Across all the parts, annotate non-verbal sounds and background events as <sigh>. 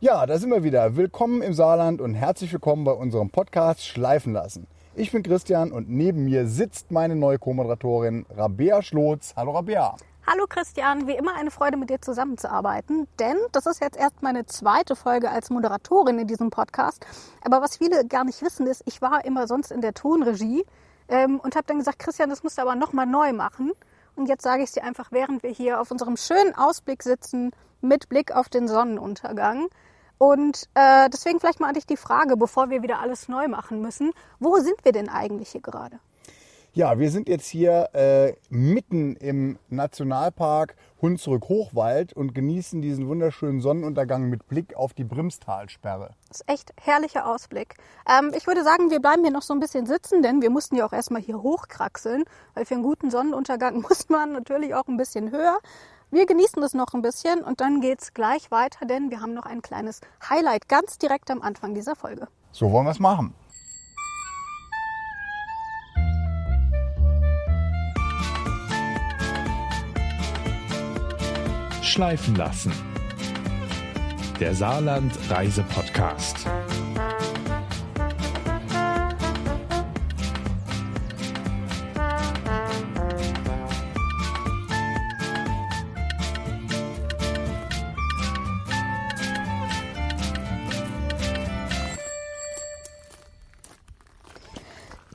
Ja, da sind wir wieder. Willkommen im Saarland und herzlich willkommen bei unserem Podcast Schleifen lassen. Ich bin Christian und neben mir sitzt meine neue Co-Moderatorin Rabea Schlotz. Hallo Rabea. Hallo Christian, wie immer eine Freude mit dir zusammenzuarbeiten, denn das ist jetzt erst meine zweite Folge als Moderatorin in diesem Podcast. Aber was viele gar nicht wissen ist, ich war immer sonst in der Tonregie ähm, und habe dann gesagt, Christian, das musst du aber nochmal neu machen. Und jetzt sage ich es dir einfach, während wir hier auf unserem schönen Ausblick sitzen, mit Blick auf den Sonnenuntergang. Und äh, deswegen vielleicht mal an dich die Frage, bevor wir wieder alles neu machen müssen, wo sind wir denn eigentlich hier gerade? Ja, wir sind jetzt hier äh, mitten im Nationalpark Hunsrück-Hochwald und genießen diesen wunderschönen Sonnenuntergang mit Blick auf die Brimstalsperre. Das ist echt herrlicher Ausblick. Ähm, ich würde sagen, wir bleiben hier noch so ein bisschen sitzen, denn wir mussten ja auch erstmal hier hochkraxeln, weil für einen guten Sonnenuntergang <laughs> muss man natürlich auch ein bisschen höher. Wir genießen das noch ein bisschen und dann geht's gleich weiter, denn wir haben noch ein kleines Highlight ganz direkt am Anfang dieser Folge. So wollen wir es machen. Schleifen lassen. Der Saarland Reise Podcast.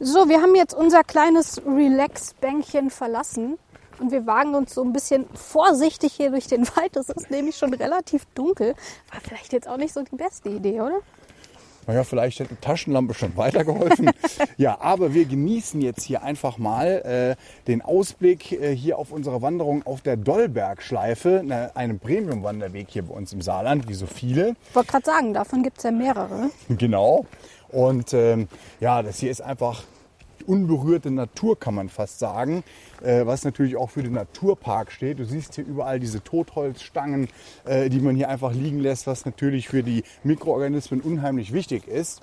So, wir haben jetzt unser kleines Relax-Bänkchen verlassen und wir wagen uns so ein bisschen vorsichtig hier durch den <laughs> Wald. Das ist nämlich schon relativ dunkel. War vielleicht jetzt auch nicht so die beste Idee, oder? Naja, vielleicht hätte eine Taschenlampe schon weitergeholfen. <laughs> ja, aber wir genießen jetzt hier einfach mal äh, den Ausblick äh, hier auf unsere Wanderung auf der Dollbergschleife, ne, einem Premium-Wanderweg hier bei uns im Saarland, wie so viele. Ich wollte gerade sagen, davon gibt es ja mehrere. Genau. Und ähm, ja, das hier ist einfach unberührte Natur, kann man fast sagen, äh, was natürlich auch für den Naturpark steht. Du siehst hier überall diese Totholzstangen, äh, die man hier einfach liegen lässt, was natürlich für die Mikroorganismen unheimlich wichtig ist.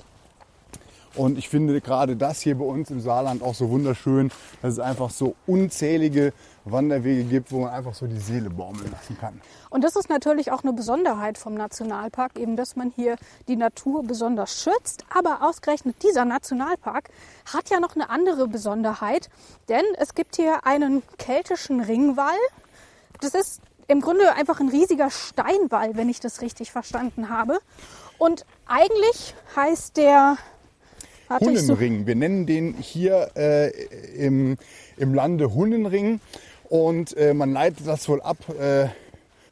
Und ich finde gerade das hier bei uns im Saarland auch so wunderschön, dass es einfach so unzählige Wanderwege gibt, wo man einfach so die Seele baumeln lassen kann. Und das ist natürlich auch eine Besonderheit vom Nationalpark, eben dass man hier die Natur besonders schützt. Aber ausgerechnet dieser Nationalpark hat ja noch eine andere Besonderheit, denn es gibt hier einen keltischen Ringwall. Das ist im Grunde einfach ein riesiger Steinwall, wenn ich das richtig verstanden habe. Und eigentlich heißt der so- Hunnenring. Wir nennen den hier äh, im, im Lande Hunnenring. Und äh, man leitet das wohl ab äh,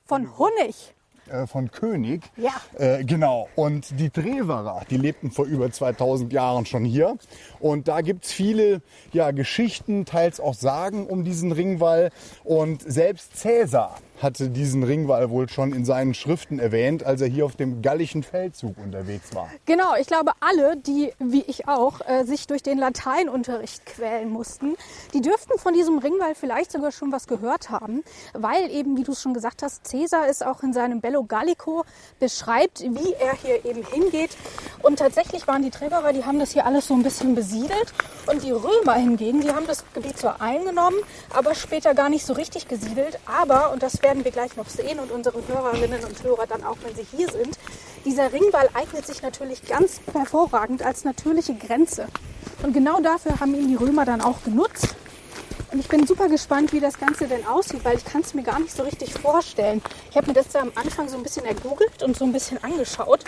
von Honig. äh, von König. Ja. Äh, genau. Und die Treverer, die lebten vor über 2000 Jahren schon hier. Und da gibt's viele ja, Geschichten, teils auch Sagen um diesen Ringwall. Und selbst Cäsar hatte diesen Ringwall wohl schon in seinen Schriften erwähnt, als er hier auf dem gallischen Feldzug unterwegs war. Genau, ich glaube, alle, die, wie ich auch, äh, sich durch den Lateinunterricht quälen mussten, die dürften von diesem Ringwall vielleicht sogar schon was gehört haben, weil eben, wie du es schon gesagt hast, Caesar es auch in seinem Bello Gallico beschreibt, wie er hier eben hingeht. Und tatsächlich waren die Treverer, die haben das hier alles so ein bisschen besiedelt. Und die Römer hingegen, die haben das Gebiet zwar eingenommen, aber später gar nicht so richtig gesiedelt. Aber, und das werden wir gleich noch sehen und unsere Hörerinnen und Hörer dann auch, wenn sie hier sind, dieser Ringwall eignet sich natürlich ganz hervorragend als natürliche Grenze. Und genau dafür haben ihn die Römer dann auch genutzt. Und ich bin super gespannt, wie das Ganze denn aussieht, weil ich kann es mir gar nicht so richtig vorstellen. Ich habe mir das da am Anfang so ein bisschen ergoogelt und so ein bisschen angeschaut.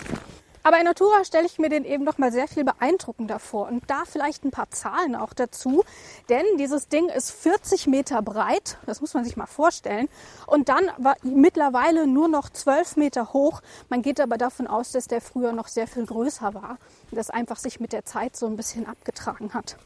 Aber in Natura stelle ich mir den eben noch mal sehr viel beeindruckender vor. Und da vielleicht ein paar Zahlen auch dazu. Denn dieses Ding ist 40 Meter breit. Das muss man sich mal vorstellen. Und dann war mittlerweile nur noch 12 Meter hoch. Man geht aber davon aus, dass der früher noch sehr viel größer war. Und das einfach sich mit der Zeit so ein bisschen abgetragen hat.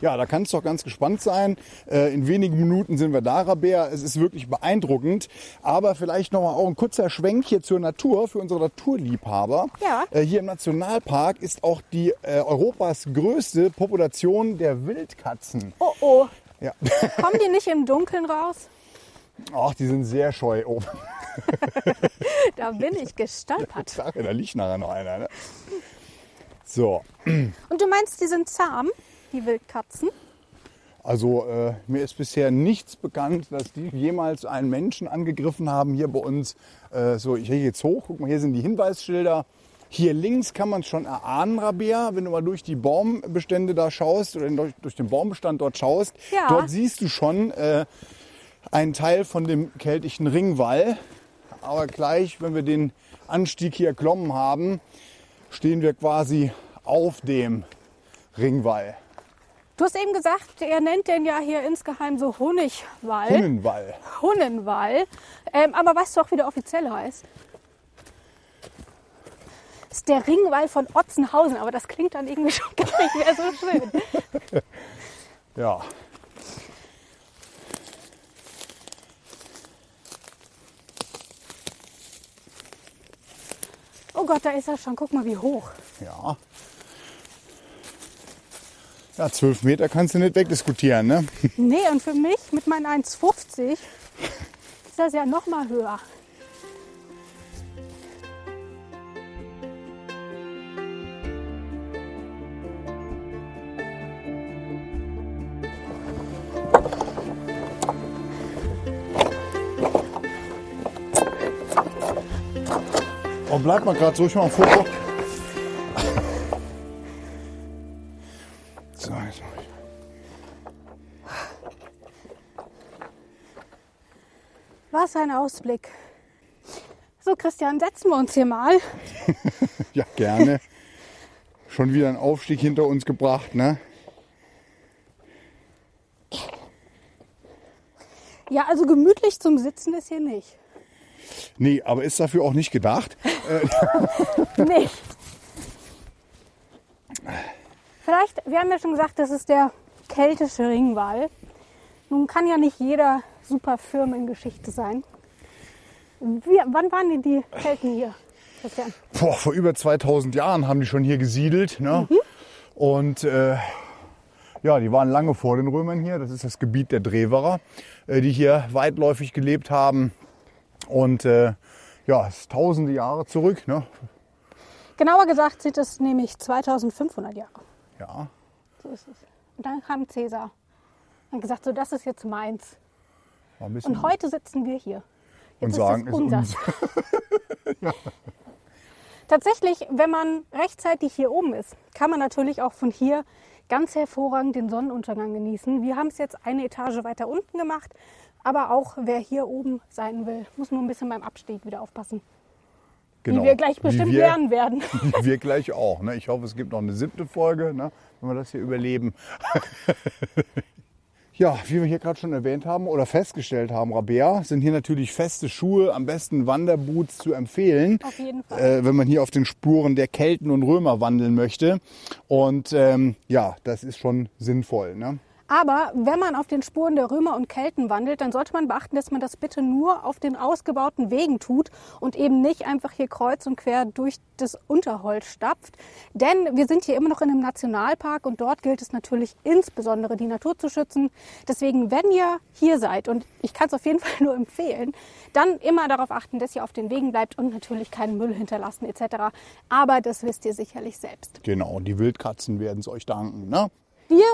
Ja, da kannst du doch ganz gespannt sein. Äh, in wenigen Minuten sind wir da, Rabea. Es ist wirklich beeindruckend. Aber vielleicht noch mal auch ein kurzer Schwenk hier zur Natur, für unsere Naturliebhaber. Ja. Äh, hier im Nationalpark ist auch die äh, Europas größte Population der Wildkatzen. Oh oh, Ja. <laughs> kommen die nicht im Dunkeln raus? Ach, die sind sehr scheu oben. <laughs> Da bin ich gestolpert. <laughs> Da liegt nachher noch einer. Ne? So, Und du meinst, die sind zahm, die Wildkatzen? Also äh, mir ist bisher nichts bekannt, dass die jemals einen Menschen angegriffen haben hier bei uns. Äh, so, ich gehe jetzt hoch, guck mal, hier sind die Hinweisschilder. Hier links kann man es schon erahnen, Rabea, wenn du mal durch die Baumbestände da schaust oder durch, durch den Baumbestand dort schaust. Ja. Dort siehst du schon äh, einen Teil von dem keltischen Ringwall. Aber gleich, wenn wir den Anstieg hier erklommen haben, stehen wir quasi auf dem Ringwall. Du hast eben gesagt, er nennt den ja hier insgeheim so Honigwall. Hunnenwall. Hunnenwall. Ähm, aber weißt du auch, wie der offiziell heißt? Das ist der Ringwall von Otzenhausen, aber das klingt dann irgendwie <laughs> schon gar nicht mehr so schön. <laughs> Ja. Oh Gott, da ist er schon. Guck mal, wie hoch. Ja. Ja, zwölf Meter kannst du nicht wegdiskutieren, ne? <laughs> Nee, und für mich mit meinen 1,50 ist das ja noch mal höher. Oh, bleib mal gerade so, ich mach ein Foto. Was ein Ausblick. So, Christian, setzen wir uns hier mal. <laughs> Ja, gerne. Schon wieder ein Aufstieg hinter uns gebracht, ne? Ja, also gemütlich zum Sitzen ist hier nicht. Nee, aber ist dafür auch nicht gedacht. <laughs> Nee. Vielleicht, wir haben ja schon gesagt, das ist der keltische Ringwall. Nun kann ja nicht jeder super Firmengeschichte sein. Wie, wann waren denn die Kelten hier, Christian? Boah, vor über 2000 Jahren haben die schon hier gesiedelt. Ne? Und äh, ja, die waren lange vor den Römern hier. Das ist das Gebiet der Drewerer, äh, die hier weitläufig gelebt haben. Und äh, ja, es ist tausende Jahre zurück. Ne? Genauer gesagt sind es nämlich 2500 Jahre. Ja, So ist es. Und dann kam Cäsar und gesagt, so das ist jetzt meins. Und heute sitzen wir hier. und Jetzt sagen, ist ist es unser. uns. <laughs> Tatsächlich, wenn man rechtzeitig hier oben ist, kann man natürlich auch von hier ganz hervorragend den Sonnenuntergang genießen. Wir haben es jetzt eine Etage weiter unten gemacht, aber auch wer hier oben sein will, muss nur ein bisschen beim Abstieg wieder aufpassen. Genau. Wie wir gleich bestimmt wir, lernen werden. <laughs> Wir gleich auch. Ne? Ich hoffe, es gibt noch eine siebte Folge, ne? wenn wir das hier überleben. <laughs> ja, wie wir hier gerade schon erwähnt haben oder festgestellt haben, Rabea, sind hier natürlich feste Schuhe, am besten Wanderboots zu empfehlen. Auf jeden Fall. Äh, wenn man hier auf den Spuren der Kelten und Römer wandeln möchte. Und ähm, ja, das ist schon sinnvoll. Ne? Aber wenn man auf den Spuren der Römer und Kelten wandelt, dann sollte man beachten, dass man das bitte nur auf den ausgebauten Wegen tut und eben nicht einfach hier kreuz und quer durch das Unterholz stapft. Denn wir sind hier immer noch in einem Nationalpark und dort gilt es natürlich insbesondere die Natur zu schützen. Deswegen, wenn ihr hier seid, und ich kann es auf jeden <laughs> Fall nur empfehlen, dann immer darauf achten, dass ihr auf den Wegen bleibt und natürlich keinen Müll hinterlassen etc. Aber das wisst ihr sicherlich selbst. Genau, die Wildkatzen werden es euch danken. Ne? Wir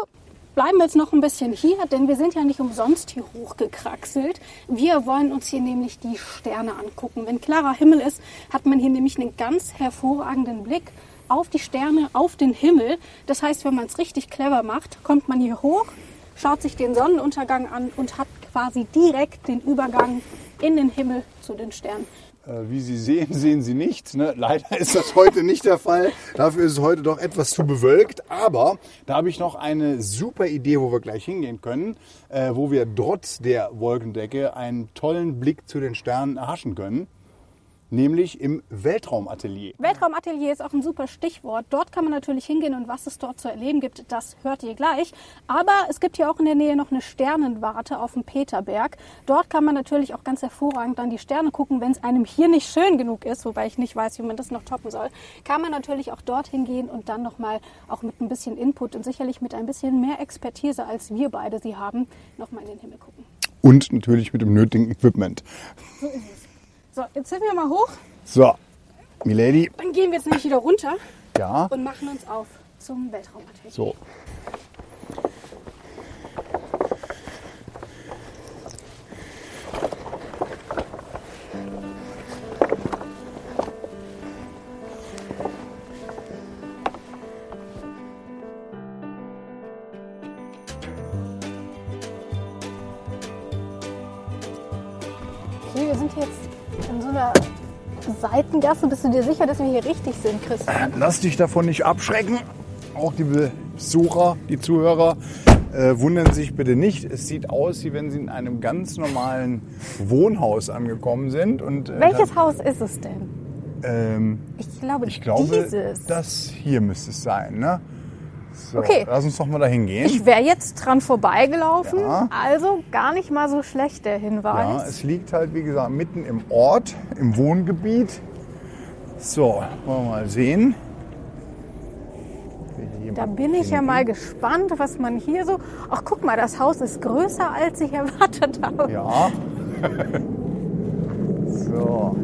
bleiben jetzt noch ein bisschen hier, denn wir sind ja nicht umsonst hier hochgekraxelt. Wir wollen uns hier nämlich die Sterne angucken. Wenn klarer Himmel ist, hat man hier nämlich einen ganz hervorragenden Blick auf die Sterne, auf den Himmel. Das heißt, wenn man es richtig clever macht, kommt man hier hoch, schaut sich den Sonnenuntergang an und hat quasi direkt den Übergang in den Himmel zu den Sternen. Äh, Wie Sie sehen, <laughs> sehen Sie nichts. Ne? Leider ist das heute nicht der Fall. Dafür ist es heute doch etwas zu bewölkt. Aber da habe ich noch eine super Idee, wo wir gleich hingehen können, äh, wo wir trotz der Wolkendecke einen tollen Blick zu den Sternen erhaschen können. Nämlich im Weltraumatelier. Weltraumatelier ist auch ein super Stichwort. Dort kann man natürlich hingehen und was es dort zu erleben gibt, das hört ihr gleich. Aber es gibt hier auch in der Nähe noch eine Sternenwarte auf dem Peterberg. Dort kann man natürlich auch ganz hervorragend an die Sterne gucken. Wenn es einem hier nicht schön genug ist, wobei ich nicht weiß, wie man das noch toppen soll, kann man natürlich auch dorthin gehen und dann nochmal auch mit ein bisschen Input und sicherlich mit ein bisschen mehr Expertise, als wir beide sie haben, nochmal in den Himmel gucken. Und natürlich mit dem nötigen Equipment. So, jetzt sind wir mal hoch. So, Milady. Dann gehen wir jetzt nämlich wieder runter Ja, und machen uns auf zum Weltraumatelier. so. Seitengasse. Bist du dir sicher, dass wir hier richtig sind, Christian? Lass dich davon nicht abschrecken. Auch die Besucher, die Zuhörer, äh, wundern sich bitte nicht. Es sieht aus, wie wenn sie in einem ganz normalen Wohnhaus angekommen sind. Und, äh, Welches Haus ist es denn? Ähm, Ich glaube, ich glaube, dieses. das hier müsste es sein. Ne? So, Okay. Lass uns doch mal dahin gehen. Ich wäre jetzt dran vorbeigelaufen, Ja. also gar nicht mal so schlecht der ja, Hinweis. es liegt halt, wie gesagt, mitten im Ort, im Wohngebiet. So, wollen wir mal sehen. Da bin ich ja mal gespannt, was man hier so. Ach, guck mal, das Haus ist größer, als ich erwartet habe. Ja. <laughs> so.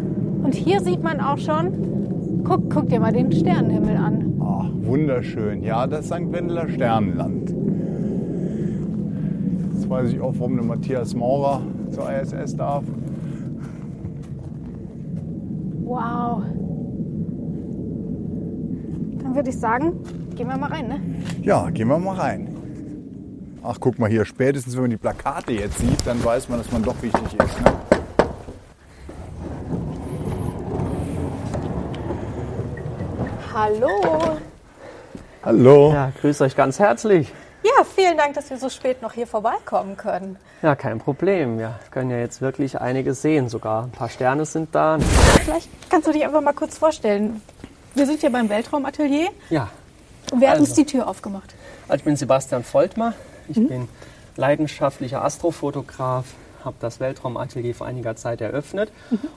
Und hier sieht man auch schon. Guck, guck dir mal den Sternenhimmel an. Ach, wunderschön. Ja, das St. Wendeler Sternenland. Jetzt weiß ich auch, warum der Matthias Maurer zur ISS darf. Wow. Dann würde ich sagen, gehen wir mal rein, ne? Ja, gehen wir mal rein. Ach, guck mal hier, spätestens wenn man die Plakate jetzt sieht, dann weiß man, dass man doch wichtig ist. Ne? Hallo. Hallo. Ja, grüß euch ganz herzlich. Ja, vielen Dank, dass wir so spät noch hier vorbeikommen können. Ja, kein Problem. Wir können ja jetzt wirklich einiges sehen. Sogar ein paar Sterne sind da. Vielleicht kannst du dich einfach mal kurz vorstellen. Wir sind hier beim Weltraumatelier Ja, und wer hat Also. uns die Tür aufgemacht? also ich bin Sebastian Voltmar. Ich bin leidenschaftlicher Astrofotograf, habe das Weltraumatelier vor einiger Zeit eröffnet.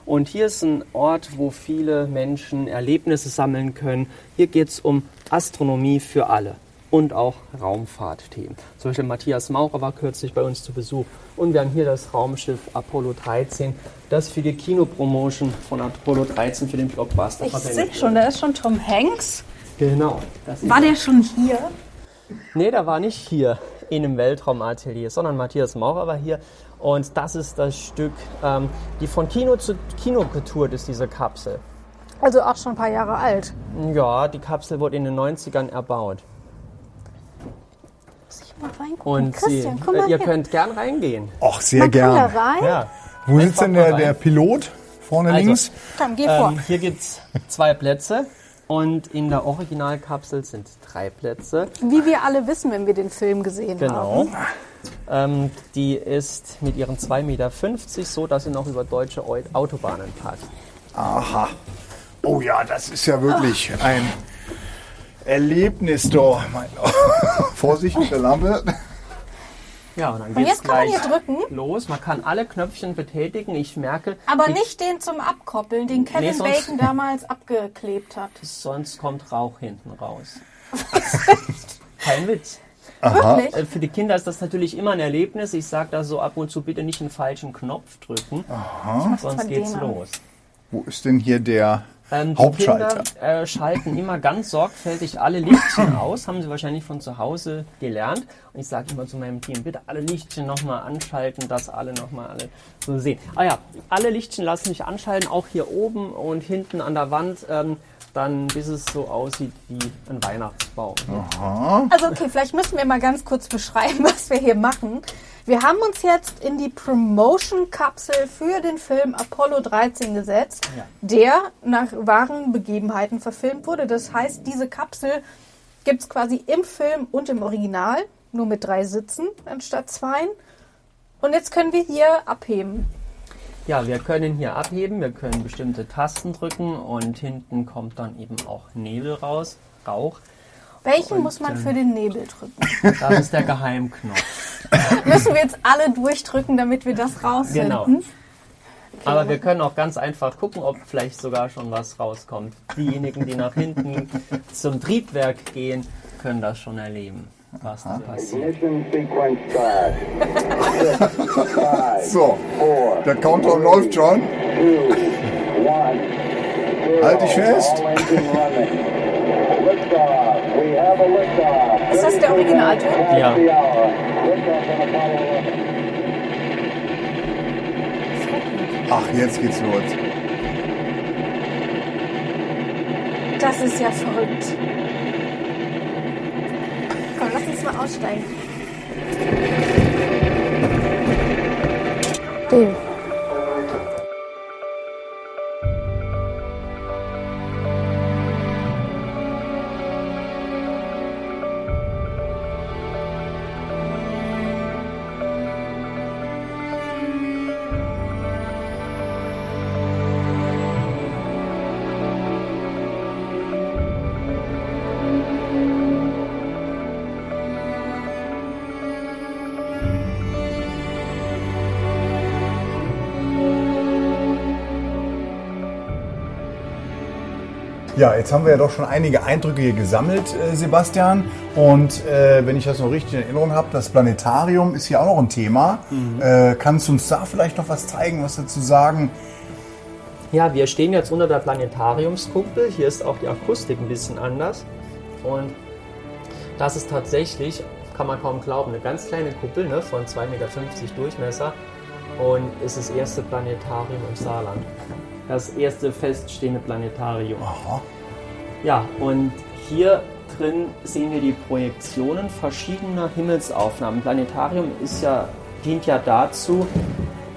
Und hier ist ein Ort, wo viele Menschen Erlebnisse sammeln können. Hier geht es um Astronomie für alle und auch Raumfahrtthemen. Zum Beispiel Matthias Maurer war kürzlich bei uns zu Besuch. Und wir haben hier das Raumschiff Apollo 13, das für die Kinopromotion von Apollo 13 für den Blockbuster Ich verwendet sehe wird. schon, da ist schon Tom Hanks. Genau. War der schon hier? Nee, der war nicht hier in einem Weltraumatelier, sondern Matthias Maurer war hier. Und das ist das Stück, ähm, die von Kino zu Kino getourt ist, diese Kapsel. Also auch schon ein paar Jahre alt. Ja, die Kapsel wurde in den 90ern erbaut. Mal reingucken? Und Christian, sie, komm mal äh, ihr her. könnt gern reingehen. Ach, sehr Man kann da gern. rein? Ja. Wo sitzt denn der, der Pilot? Vorne Also, links? Komm, geh vor. Ähm, hier gibt es zwei Plätze und in der Originalkapsel sind drei Plätze. Wie wir alle wissen, wenn wir den Film gesehen Genau. haben. Ähm, die ist mit ihren 2,50 Meter so, dass sie noch über deutsche Eu- Autobahnen passt. Aha. Oh ja, das ist ja wirklich ein Erlebnis doch. Mein <laughs> Vorsicht mit der Lampe. Ja, und dann Und geht's jetzt kann man gleich hier drücken. los. Man kann alle Knöpfchen betätigen. Ich merke, Aber die- nicht den zum Abkoppeln, den Kevin Nee, sonst- Bacon damals abgeklebt hat. <laughs> sonst kommt Rauch hinten raus. Kein Witz. Wirklich? Äh, Für die Kinder ist das natürlich immer ein Erlebnis. Ich sage da so ab und zu bitte nicht einen falschen Knopf drücken, sonst von geht's los. Wo ist denn hier der Ähm, die Hauptschalter? Kinder äh, schalten immer ganz sorgfältig alle Lichtchen <clears throat> aus, haben sie wahrscheinlich von zu Hause gelernt. Und ich sage immer zu meinem Team, bitte alle Lichtchen nochmal anschalten, dass alle nochmal alle so sehen. Ah ja, alle Lichtchen lassen sich anschalten, auch hier oben und hinten an der Wand, ähm, dann bis es so aussieht wie ein Weihnachtsbaum. Also okay, vielleicht müssen wir mal ganz kurz beschreiben, <laughs> was wir hier machen. Wir haben uns jetzt in die Promotion-Kapsel für den Film Apollo 13 gesetzt, Ja. der nach wahren Begebenheiten verfilmt wurde. Das heißt, diese Kapsel gibt es quasi im Film und im Original, nur mit drei Sitzen anstatt zwei. Und jetzt können wir hier abheben. Ja, wir können hier abheben, wir können bestimmte Tasten drücken und hinten kommt dann eben auch Nebel raus, Rauch. Welchen muss man für den Nebel drücken? <laughs> Das ist der Geheimknopf. <laughs> Müssen wir jetzt alle durchdrücken, damit wir das rausfinden? Genau. Aber wir können auch ganz einfach gucken, ob vielleicht sogar schon was rauskommt. Diejenigen, die nach hinten <laughs> zum Triebwerk gehen, können das schon erleben, was passiert. Five, So, der Countdown läuft schon. Halt dich fest. Ist das der Originalton? Ja. The hour. Liftoff on Apollo 11. Ach, jetzt geht's los. Das ist ja verrückt. Komm, lass uns Ja, jetzt haben wir ja doch schon einige Eindrücke hier gesammelt, äh, Sebastian. Und äh, wenn ich das noch richtig in Erinnerung habe, das Planetarium ist hier auch noch ein Thema. Äh, kannst du uns da vielleicht noch was zeigen, was dazu sagen? Ja, wir stehen jetzt unter der Planetariumskuppel. Hier ist auch die Akustik ein bisschen anders. Und das ist tatsächlich, kann man kaum glauben, eine ganz kleine Kuppel ne, von 2,50 Meter Durchmesser und ist das erste Planetarium im Saarland. Das erste feststehende Planetarium. Aha. Ja, und hier drin sehen wir die Projektionen verschiedener Himmelsaufnahmen. Planetarium ist ja, dient ja dazu,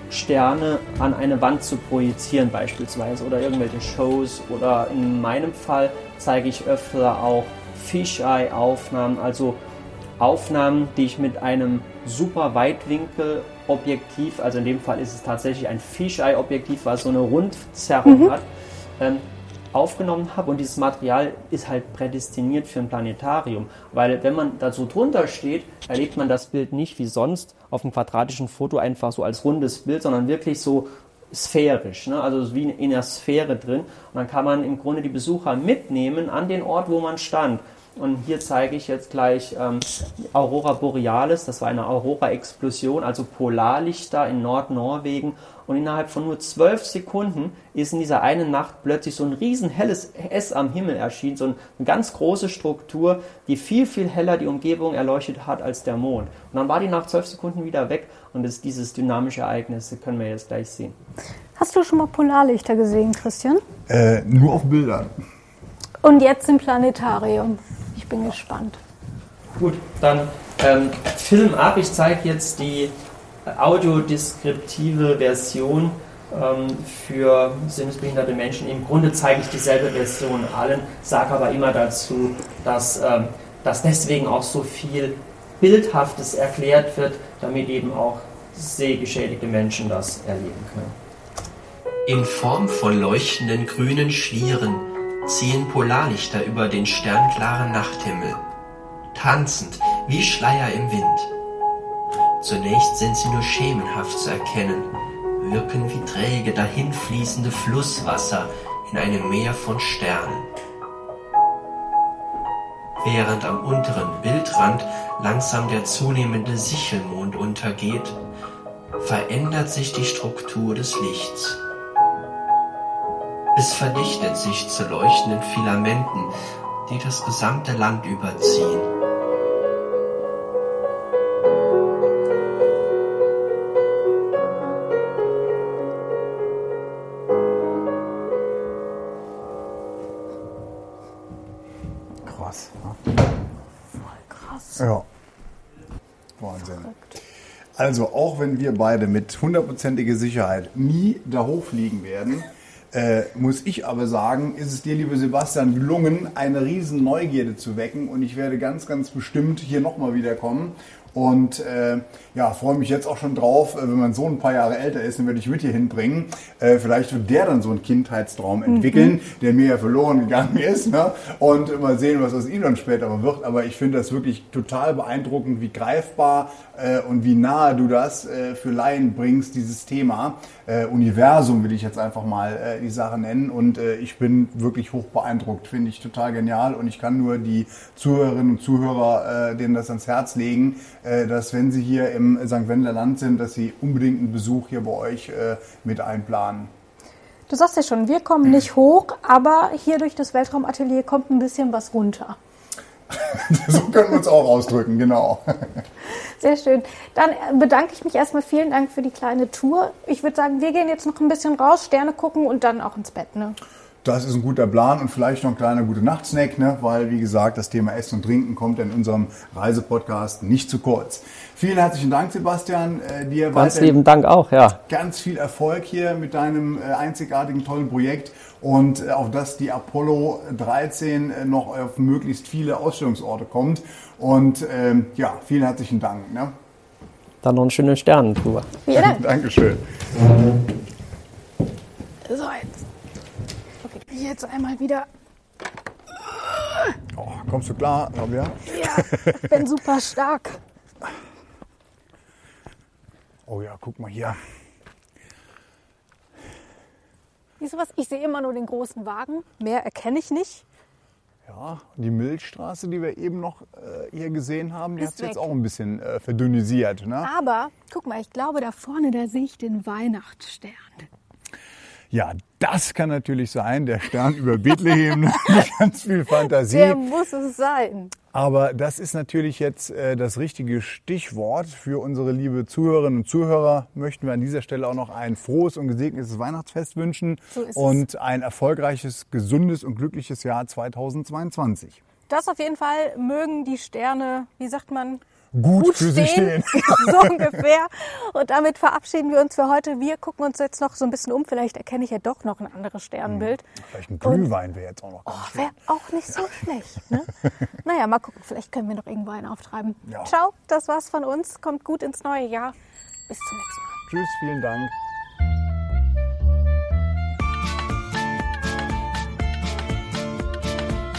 Sterne an eine Wand zu projizieren beispielsweise oder irgendwelche Shows oder in meinem Fall zeige ich öfter auch Fisheye-Aufnahmen, also Aufnahmen, die ich mit einem super Weitwinkelobjektiv, also in dem Fall ist es tatsächlich ein Fisheye-Objektiv, was so eine Rundzerrung hat, ähm, aufgenommen habe und dieses Material ist halt prädestiniert für ein Planetarium, weil wenn man da so drunter steht, erlebt man das Bild nicht wie sonst auf einem quadratischen Foto einfach so als rundes Bild, sondern wirklich so sphärisch, ne? also wie in der Sphäre drin. Und dann kann man im Grunde die Besucher mitnehmen an den Ort, wo man stand. Und hier zeige ich jetzt gleich ähm, Aurora Borealis, das war eine Aurora-Explosion, also Polarlichter in Nordnorwegen. Und innerhalb von nur zwölf Sekunden ist in dieser einen Nacht plötzlich so ein riesen helles S am Himmel erschienen, so eine ganz große Struktur, die viel, viel heller die Umgebung erleuchtet hat als der Mond. Und dann war die nach zwölf Sekunden wieder weg und das, dieses dynamische Ereignis das können wir jetzt gleich sehen. Hast du schon mal Polarlichter gesehen, Christian? Äh, nur auf Bildern. Und jetzt im Planetarium. Ich bin gespannt. Gut, dann ähm, Film ab. Ich zeige jetzt die audiodeskriptive Version ähm, für sinnesbehinderte Menschen. Im Grunde zeige ich dieselbe Version allen, sage aber immer dazu, dass, ähm, dass deswegen auch so viel Bildhaftes erklärt wird, damit eben auch sehgeschädigte Menschen das erleben können. In Form von leuchtenden grünen Schlieren ziehen Polarlichter über den sternklaren Nachthimmel, tanzend wie Schleier im Wind. Zunächst sind sie nur schemenhaft zu erkennen, wirken wie träge dahinfließende Flusswasser in einem Meer von Sternen. Während am unteren Bildrand langsam der zunehmende Sichelmond untergeht, verändert sich die Struktur des Lichts. Es verdichtet sich zu leuchtenden Filamenten, die das gesamte Land überziehen. Krass. Krass. Ja. Wahnsinn. Also, auch wenn wir beide mit hundertprozentiger Sicherheit nie da hochfliegen werden, <laughs> äh, muss ich aber sagen, ist es dir, liebe Sebastian, gelungen, eine riesen Neugierde zu wecken und ich werde ganz, ganz bestimmt hier nochmal wiederkommen. Und äh, ja, freue mich jetzt auch schon drauf, äh, wenn mein Sohn ein paar Jahre älter ist, den werde ich mit hier hinbringen. Äh, vielleicht wird der dann so einen Kindheitstraum entwickeln, der mir ja verloren gegangen ist. Ne? Und mal sehen, was aus ihm dann später wird. Aber ich finde das wirklich total beeindruckend, wie greifbar äh, und wie nahe du das äh, für Laien bringst, dieses Thema. Äh, Universum will ich jetzt einfach mal äh, die Sache nennen. Und äh, ich bin wirklich hoch beeindruckt, finde ich total genial. Und ich kann nur die Zuhörerinnen und Zuhörer, äh, denen das ans Herz legen, dass wenn sie hier im St. Wendler Land sind, dass sie unbedingt einen Besuch hier bei euch äh, mit einplanen. Du sagst ja schon, wir kommen nicht hoch, aber hier durch das Weltraumatelier kommt ein bisschen was runter. <laughs> so können wir uns auch ausdrücken, genau. Sehr schön. Dann äh, bedanke ich mich erstmal. Vielen Dank für die kleine Tour. Ich würde sagen, wir gehen jetzt noch ein bisschen raus, Sterne gucken und dann auch ins Bett. Ne? Das ist ein guter Plan und vielleicht noch ein kleiner gute Nachtsnack, ne? weil wie gesagt, das Thema Essen und Trinken kommt in unserem Reisepodcast nicht zu kurz. Vielen herzlichen Dank, Sebastian. Äh, dir Ganz lieben Dank auch, ja. ganz viel Erfolg hier mit deinem äh, einzigartigen, tollen Projekt und äh, auf das die Apollo 13 äh, noch auf möglichst viele Ausstellungsorte kommt. Und ähm, ja, vielen herzlichen Dank. Ne? Dann noch eine schöne Sternentour. Vielen Dank. <laughs> Dankeschön. So, jetzt. Jetzt einmal wieder. Oh, kommst du klar, Rabia? Ja, ich bin super stark. Oh ja, guck mal hier. Siehst du was? Ich sehe immer nur den großen Wagen. Mehr erkenne ich nicht. Ja, die Milchstraße, die wir eben noch äh, hier gesehen haben, die Ist hat sich jetzt auch ein bisschen äh, verdünnisiert. Ne? Aber guck mal, ich glaube, da vorne, da sehe ich den Weihnachtsstern. Ja, das kann natürlich sein, der Stern über Bethlehem, <laughs> ganz viel Fantasie. Der muss es sein. Aber das ist natürlich jetzt äh, das richtige Stichwort für unsere liebe Zuhörerinnen und Zuhörer. Möchten wir an dieser Stelle auch noch ein frohes und gesegnetes Weihnachtsfest wünschen So und ein erfolgreiches, gesundes und glückliches Jahr 2022. Das auf jeden Fall mögen die Sterne, wie sagt man, Gut, für sie stehen. <laughs> so ungefähr. Und damit verabschieden wir uns für heute. Wir gucken uns jetzt noch so ein bisschen um. Vielleicht erkenne ich ja doch noch ein anderes Sternbild. Vielleicht ein Glühwein wäre jetzt auch noch Oh, wäre auch nicht so schlecht. Ne? <laughs> naja, mal gucken. Vielleicht können wir noch irgendwo einen auftreiben. Ja. Ciao, das war's von uns. Kommt gut ins neue Jahr. Bis zum nächsten Mal. Tschüss, vielen Dank.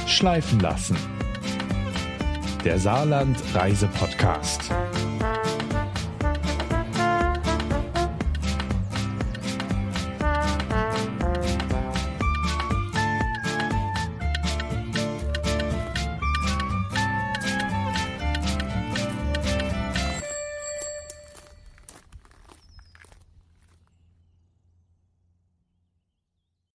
Schleifen lassen. Der Saarland Reise Podcast.